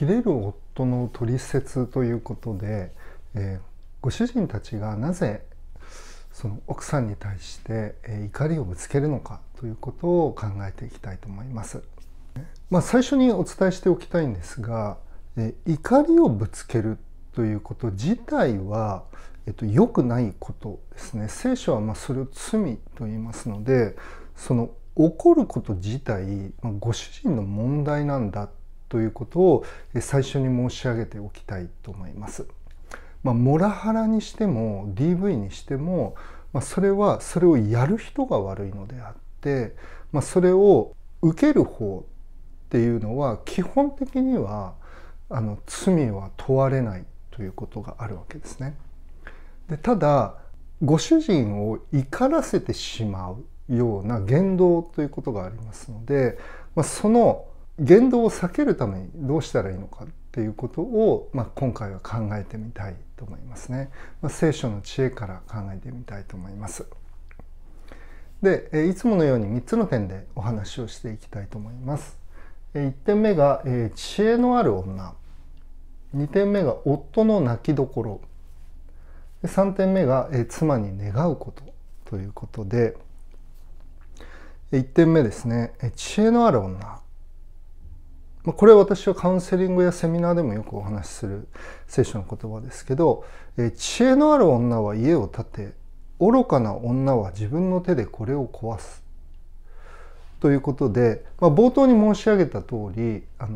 切れる夫の取説ということで、えー、ご主人たちがなぜその奥さんに対して、えー、怒りをぶつけるのかということを考えていきたいと思います。まあ、最初にお伝えしておきたいんですが、えー、怒りをぶつけるということ自体は、えっと、良くないことですね。聖書はまあそれを罪と言いますのでその怒ること自体、まあ、ご主人の問題なんだということを最初に申し上げておきたいと思います。まあ、モラハラにしても DV にしても、まあ、それはそれをやる人が悪いのであって、まあ、それを受ける方っていうのは基本的にはあの罪は問われないということがあるわけですね。でただご主人を怒らせてしまうような言動ということがありますので、まあ、その言動を避けるためにどうしたらいいのかっていうことを、まあ、今回は考えてみたいと思いますね。まあ、聖書の知恵から考えてみたいと思います。で、いつものように3つの点でお話をしていきたいと思います。1点目が知恵のある女。2点目が夫の泣きどころ。3点目が妻に願うことということで、1点目ですね、知恵のある女。まあこれは私はカウンセリングやセミナーでもよくお話しする聖書の言葉ですけどえ知恵のある女は家を建て愚かな女は自分の手でこれを壊すということで、まあ、冒頭に申し上げた通りあ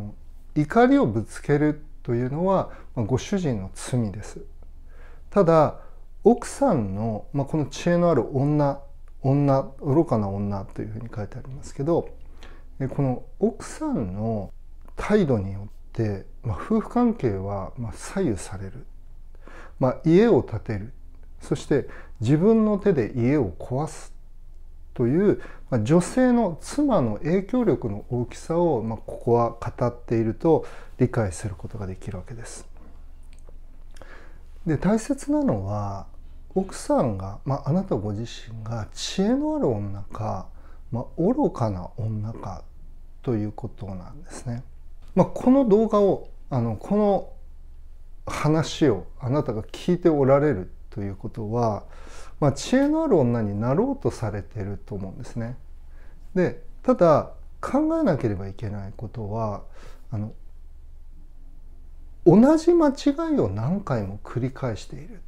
り怒りをぶつけるというのは、まあ、ご主人の罪です。ただ奥さんの、まあ、この知恵のある女女愚かな女というふうに書いてありますけどこの奥さんの態度によって、まあ、夫婦関係はま左右される、まあ、家を建てるそして自分の手で家を壊すという、まあ、女性の妻の影響力の大きさを、まあ、ここは語っていると理解することができるわけです。で大切なのは奥さんが、まあ、あなたご自身が知恵のある女か、まあ、愚かな女かということなんですね。まあ、この動画をあのこの話をあなたが聞いておられるということは、まあ、知恵のある女になろうとされてると思うんですね。でただ考えなければいけないことはあの同じ間違いを何回も繰り返している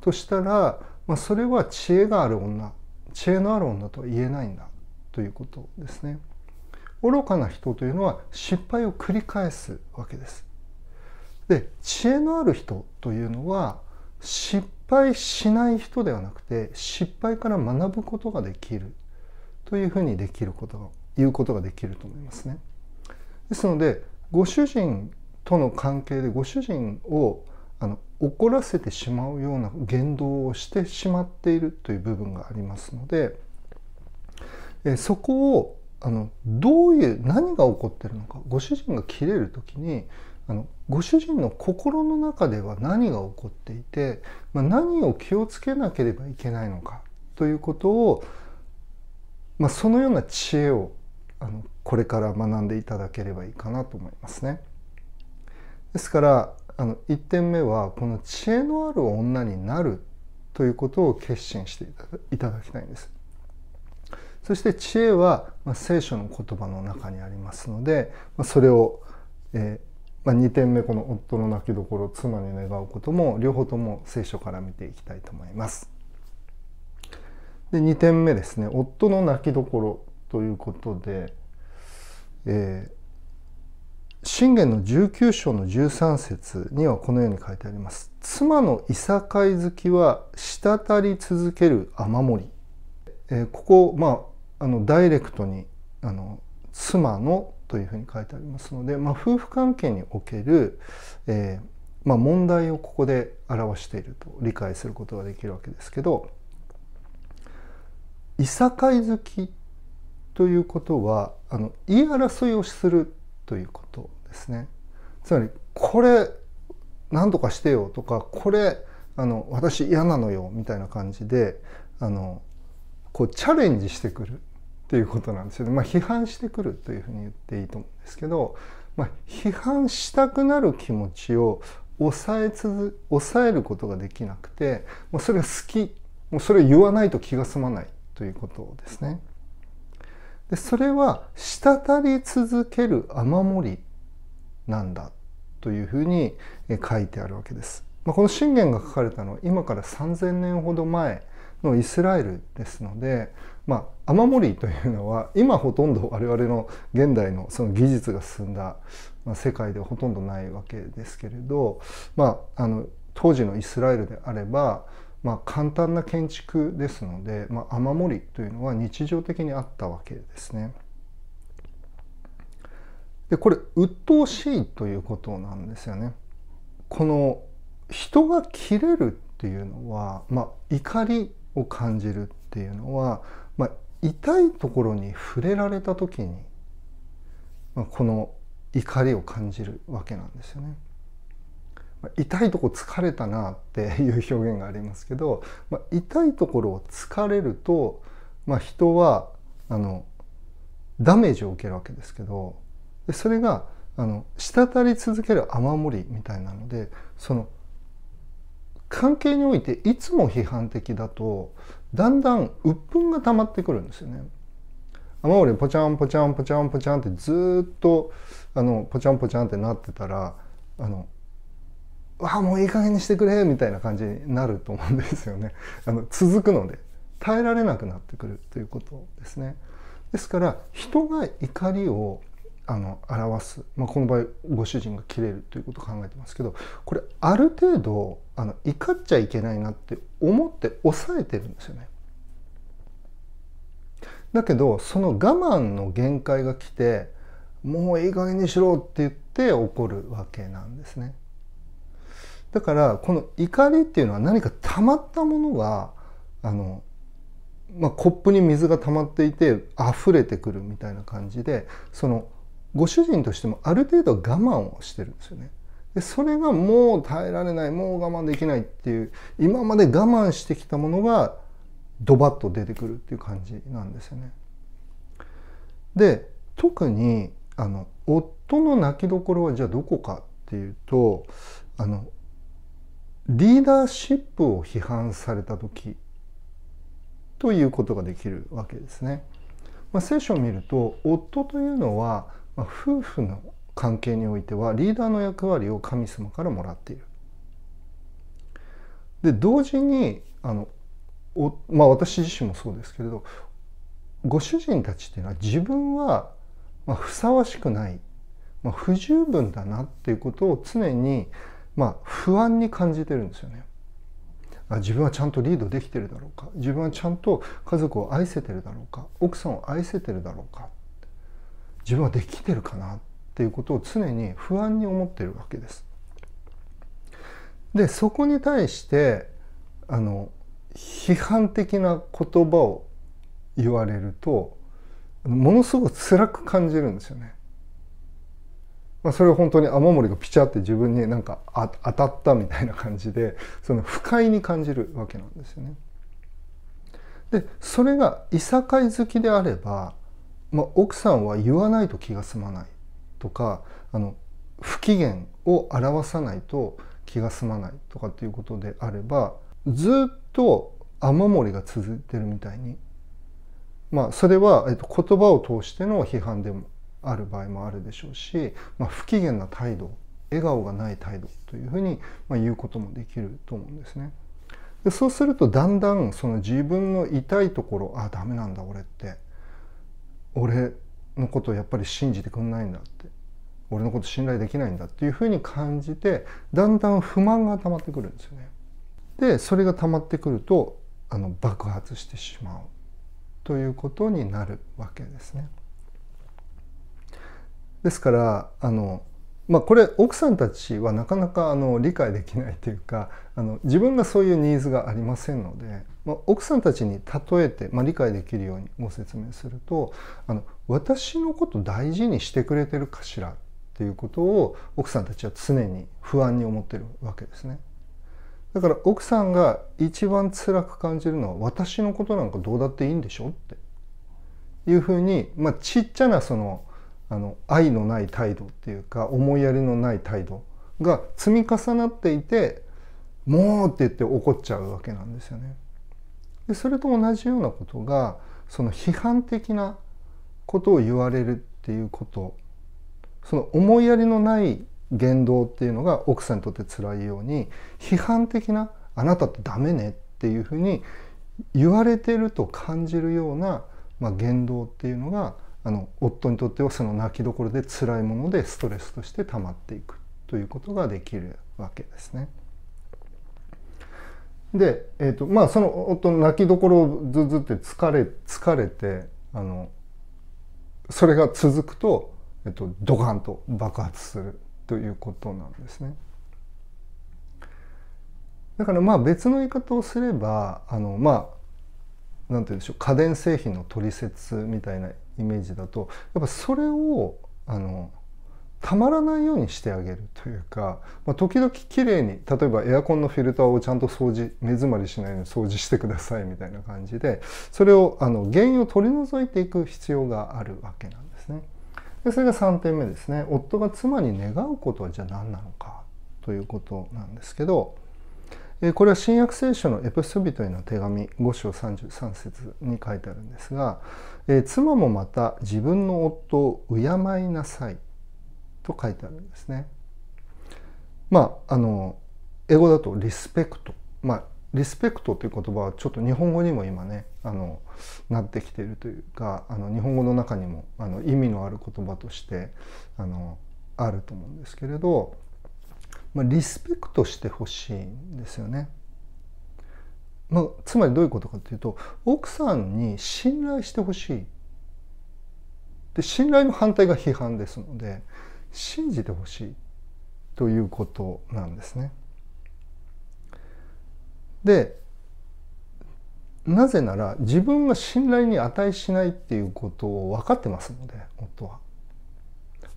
としたら、まあ、それは知恵がある女知恵のある女とは言えないんだということですね。愚かな人というのは失敗を繰り返すわけです。で知恵のある人というのは失敗しない人ではなくて失敗から学ぶことができるというふうにできることが言うことができると思いますね。ですのでご主人との関係でご主人をあの怒らせてしまうような言動をしてしまっているという部分がありますのでえそこをあのどういう何が起こってるのかご主人が切れる時にあのご主人の心の中では何が起こっていて、まあ、何を気をつけなければいけないのかということを、まあ、そのような知恵をあのこれから学んでいただければいいかなと思いますね。ですからあの1点目はこの知恵のある女になるということを決心していただきたいんです。そして知恵は、ま、聖書の言葉の中にありますので、ま、それを、えま、2点目この夫の泣きどころ妻に願うことも両方とも聖書から見ていきたいと思います。で2点目ですね夫の泣きどころということで、えー、信玄の19章の13節にはこのように書いてあります。妻のいさかい好きは滴り続ける雨漏り。えー、ここ、まあ、のダイレクトにあの妻のというふうに書いてありますので、まあ、夫婦関係における、えーまあ、問題をここで表していると理解することができるわけですけどいさかい好きということはあの言い争いをするということですね。つまりこれ何とかしてよとかこれあの私嫌なのよみたいな感じであのこうチャレンジしてくるっていうことなんですよね。まあ、批判してくるというふうに言っていいと思うんですけど、まあ、批判したくなる気持ちを抑えつ抑えることができなくてもうそれが好きもうそれを言わないと気が済まないということですね。でそれは滴り続ける雨漏りなんだというふうに書いてあるわけです。まあ、この信玄が書かれたのは今から3,000年ほど前のイスラエルですので、まあ、雨漏りというのは今ほとんど我々の現代のその技術が進んだまあ世界ではほとんどないわけですけれど、まあ、あの当時のイスラエルであれば、まあ、簡単な建築ですので、まあ、雨漏りというのは日常的にあったわけですね。でこれ鬱陶しいということなんですよね。この人が切れるっていうのは、まあ、怒りを感じるっていうのは、痛いところに触れられた時に、まあ、この怒りを感じるわけなんですよね。痛いとこ疲れたなっていう表現がありますけど、まあ、痛いところを疲れると、まあ、人はあのダメージを受けるわけですけどでそれがあの滴り続ける雨漏りみたいなのでその関係においていつも批判的だとだんだん鬱憤が溜まってくるんですよね。雨漏りポチャンポチャンポチャンポチャンってずっとあのポチャンポチャンってなってたらあのわあもういい加減にしてくれみたいな感じになると思うんですよね。あの続くので耐えられなくなってくるということですね。ですから人が怒りをあの表す、まあ、この場合ご主人が切れるということを考えてますけどこれある程度あの怒っちゃいけないなって思って抑えてるんですよね。だけどその我慢の限界が来てもういい加減にしろって言って怒るわけなんですね。だからこの怒りっていうのは何か溜まったものがあの、まあ、コップに水が溜まっていて溢れてくるみたいな感じでそのご主人としてもある程度我慢をしてるんですよね。でそれがもう耐えられないもう我慢できないっていう今まで我慢してきたものがドバッと出てくるっていう感じなんですよね。で特にあの夫の泣きどころはじゃあどこかっていうとあのリーダーシップを批判された時ということができるわけですね。まあ、聖書を見ると夫というのは、まあ、夫婦の関係においてはリーダーの役割を神様からもらっている。で同時にあのお、まあ、私自身もそうですけれどご主人たちっていうのは自分は、まあ、ふさわしくない、まあ、不十分だなっていうことを常にまあ、不安に感じてるんですよね。自分はちゃんとリードできてるだろうか自分はちゃんと家族を愛せてるだろうか奥さんを愛せてるだろうか自分はできてるかなっていうことを常に不安に思ってるわけです。でそこに対してあの批判的な言葉を言われるとものすごく辛く感じるんですよね。まあ、それは本当に雨漏りがピチャって自分になんか当たったみたいな感じでその不快に感じるわけなんですよね。でそれがいさかい好きであれば、まあ、奥さんは言わないと気が済まないとかあの不機嫌を表さないと気が済まないとかっていうことであればずっと雨漏りが続いてるみたいにまあそれは、えっと、言葉を通しての批判でもある場合もあるでしょうし、まあ、不機嫌な態度笑顔がない態度というふうに、まあ、言うこともできると思うんですね。でそうするとだんだんその自分の痛いところあダメなんだ俺って俺のことをやっぱり信じてくんないんだって俺のこと信頼できないんだっていうふうに感じてだんだん不満が溜まってくるんですよね。でそれが溜まってくるとあの爆発してしまうということになるわけですね。ですからあの、まあ、これ奥さんたちはなかなかあの理解できないというかあの自分がそういうニーズがありませんので、まあ、奥さんたちに例えて、まあ、理解できるようにご説明するとあの私のこと大事にしてくれてるかしらっていうことを奥さんたちは常に不安に思ってるわけですね。だから奥さんが一番辛く感じるのは私のことなんかどうだっていいんでしょっていうふうに、まあ、ちっちゃなそのあの愛のない態度っていうか思いやりのない態度が積み重なっていて「もう!」って言って怒っちゃうわけなんですよね。でそれと同じようなことがその批判的なことを言われるっていうことその思いやりのない言動っていうのが奥さんにとって辛いように批判的な「あなたってダメね」っていうふうに言われてると感じるような、まあ、言動っていうのがあの夫にとってはその泣きどころで辛いものでストレスとして溜まっていくということができるわけですね。で、えーとまあ、その夫の泣きどころをずずって疲れ疲れてあのそれが続くと、えっと、ドカンと爆発するということなんですね。だからまあ別の言い方をすればあのまあなんて言うんでしょう家電製品の取説みたいなイメージだとやっぱそれをあのたまらないようにしてあげるというか、まあ、時々きれいに例えばエアコンのフィルターをちゃんと掃除目詰まりしないように掃除してくださいみたいな感じでそれをあの原因を取り除いていく必要があるわけなんですね。でそれが3点目ですね夫が妻に願うことはじゃあ何なのかということなんですけどこれは新約聖書のエプソビトへの手紙5章33節に書いてあるんですが妻もまた自分の夫を敬いなさいと書いてあるんですね。まああの英語だとリスペクトまあリスペクトという言葉はちょっと日本語にも今ねあのなってきているというかあの日本語の中にもあの意味のある言葉としてあのあると思うんですけれど、まあ、リスペクトしてほしいんですよね。まあ、つまりどういうことかというと奥さんに信頼してほしいで信頼の反対が批判ですので信じてほしいということなんですね。でなぜなら自分が信頼に値しないっていうことを分かってますので夫は。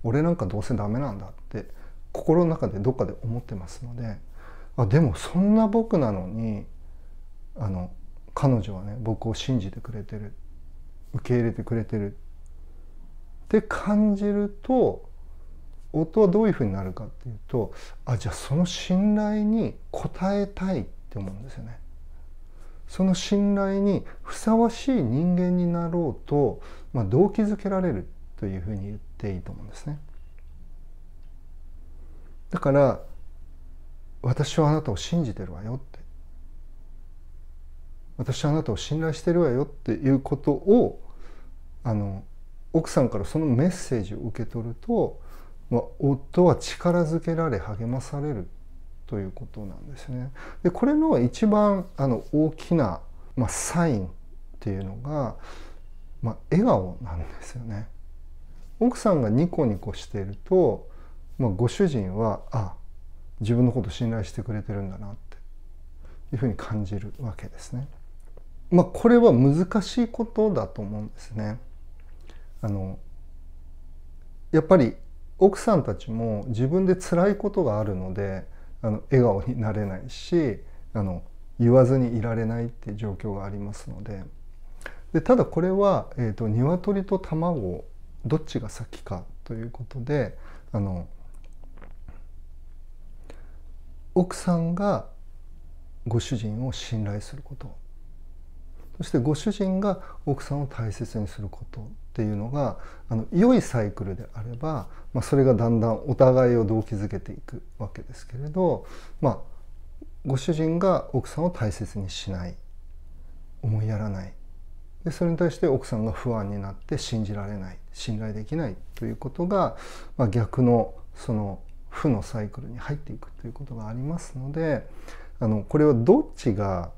俺なんかどうせダメなんだって心の中でどっかで思ってますのであでもそんな僕なのにあの彼女はね僕を信じてくれてる受け入れてくれてるって感じると夫はどういうふうになるかっていうとあじゃあその信頼に応えたいって思うんですよね。その信頼にふさわしい人間になろうと、まあ、動機づけられるというふうに言っていいと思うんですね。だから私はあなたを信じてるわよって私はあなたを信頼してるわよっていうことをあの奥さんからそのメッセージを受け取るとまあ、夫は力づけられ励まされるということなんですね。でこれの一番あの大きな、まあ、サインっていうのが、まあ、笑顔なんですよね。奥さんがニコニコしていると、まあ、ご主人はあ自分のこと信頼してくれてるんだなっていうふうに感じるわけですね。まあ、これは難しいことだと思うんですね。あのやっぱり奥さんたちも自分で辛いことがあるのであの笑顔になれないしあの言わずにいられないっていう状況がありますのででただこれは、えーと、鶏と卵どっちが先かということであの奥さんがご主人を信頼することそしてご主人が奥さんを大切にすることっていうのがあの良いサイクルであれば、まあ、それがだんだんお互いを動機づけていくわけですけれど、まあ、ご主人が奥さんを大切にしない思いやらない。でそれに対して奥さんが不安になって信じられない信頼できないということが、まあ、逆のその負のサイクルに入っていくということがありますのであのこれはどっちが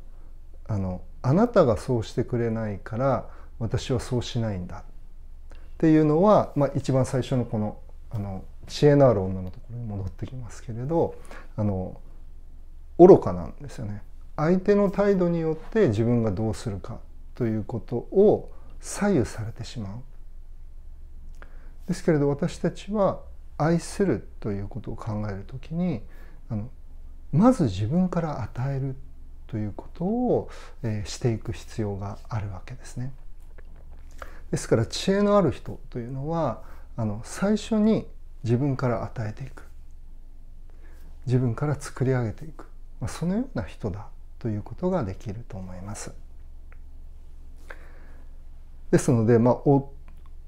あのあなたがそうしてくれないから私はそうしないんだっていうのは、まあ、一番最初のこのあの知恵のある女のところに戻ってきますけれどあの愚かなんですよね。相手の態度によって自分がどうするかということを左右されてしまう。ですけれど私たちは愛するということを考えるときにあのまず自分から与えるということを、えー、していく必要があるわけですね。ですから知恵のある人というのはあの最初に自分から与えていく自分から作り上げていく、まあ、そのような人だということができると思います。ですので、まあ、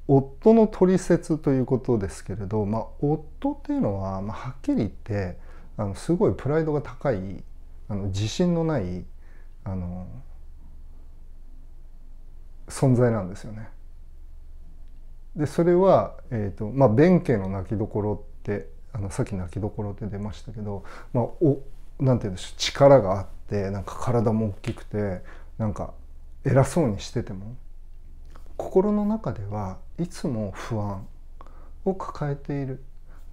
夫の取説ということですけれど、まあ、夫っていうのは、まあ、はっきり言ってあのすごいプライドが高いあの自信のないあの存在なんですよね。でそれは、えーとまあ、弁慶の泣きどころってあのさっき泣きどころって出ましたけど、まあ、おなんて言うんでしょう力があってなんか体も大きくてなんか偉そうにしてても心の中ではいつも不安を抱えている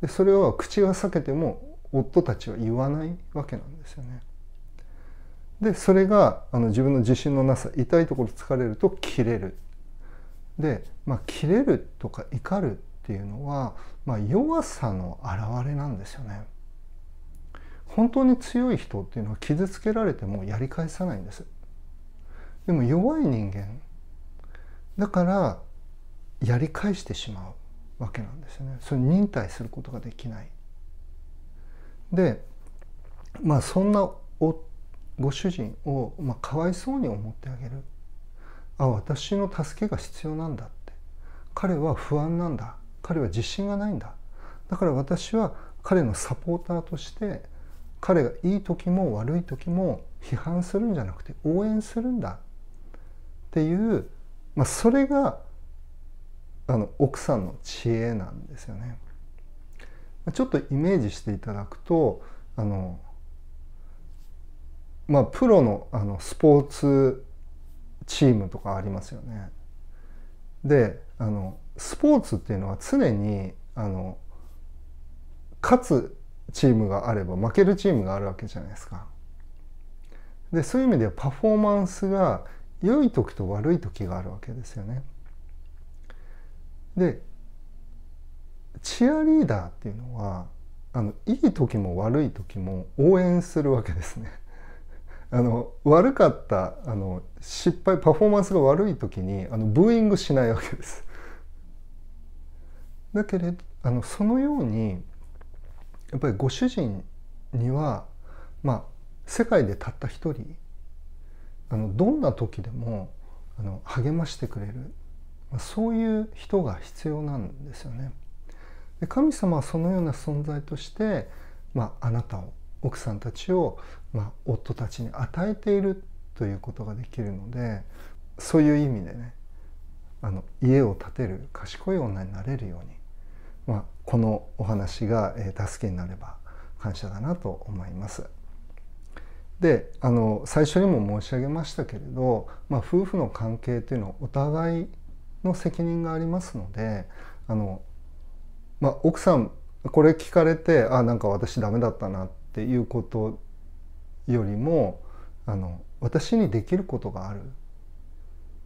でそれは口が裂けても夫たちは言わないわけなんですよね。でそれがあの自分の自信のなさ痛いところ疲れると切れる。で、まあ、切れるとか怒るっていうのは、まあ、弱さの表れなんですよね。本当に強い人っていうのは傷つけられてもやり返さないんです。でも弱い人間だからやり返してしまうわけなんですよね。それ忍耐することができない。でまあそんなおご主人を、まあ、かわいそうに思ってあげる。あ私の助けが必要なんだって彼は不安なんだ彼は自信がないんだだから私は彼のサポーターとして彼がいい時も悪い時も批判するんじゃなくて応援するんだっていう、まあ、それがあの奥さんの知恵なんですよね。ちょっとイメージしていただくとあのまあプロのあのスポーツチームとかありますよね。であのスポーツっていうのは常にあの勝つチームがあれば負けるチームがあるわけじゃないですか。でそういう意味ではパフォーマンスが良い時と悪い時があるわけですよね。でチアリーダーっていうのはあのいい時も悪い時も応援するわけですね。あの悪かったあの失敗パフォーマンスが悪い時にあのブーイングしないわけです。だけれどあのそのようにやっぱりご主人にはまあ世界でたった一人あのどんな時でもあの励ましてくれる、まあ、そういう人が必要なんですよね。で神様はそのような存在として、まあ、あなたを奥さんたちを、まあ、夫たちに与えているということができるのでそういう意味でねあの家を建てる賢い女になれるように、まあ、このお話が、えー、助けになれば感謝だなと思います。であの最初にも申し上げましたけれど、まあ、夫婦の関係というのはお互いの責任がありますのであの、まあ、奥さんこれ聞かれてあなんか私ダメだったなってていうことよりもあの私にできることがある。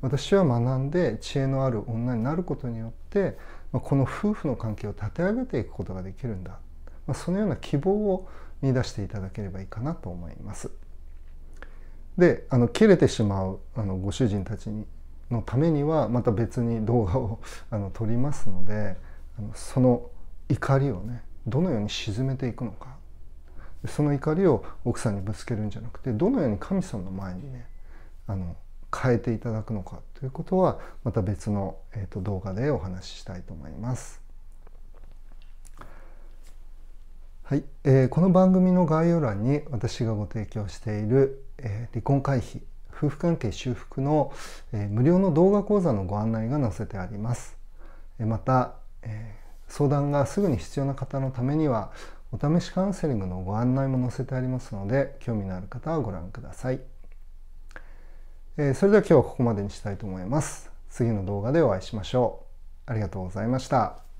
私は学んで知恵のある女になることによってこの夫婦の関係を立て上げていくことができるんだ。まあそのような希望を見出していただければいいかなと思います。であの切れてしまうあのご主人たちのためにはまた別に動画を あの撮りますのであのその怒りをねどのように沈めていくのか。その怒りを奥さんにぶつけるんじゃなくてどのように神様の前にねあの変えていただくのかということはまた別の、えーと、動画でお話ししたいと思います。はい、えー、この番組の概要欄に私がご提供している、えー、離婚回避夫婦関係修復の、えー、無料の動画講座のご案内が載せてあります。えまた、え相談がすぐに必要な方のためにはお試しカウンセリングのご案内も載せてありますので興味のある方はご覧ください、えー、それでは今日はここまでにしたいと思います。次の動画でお会いしましょう。ありがとうございました。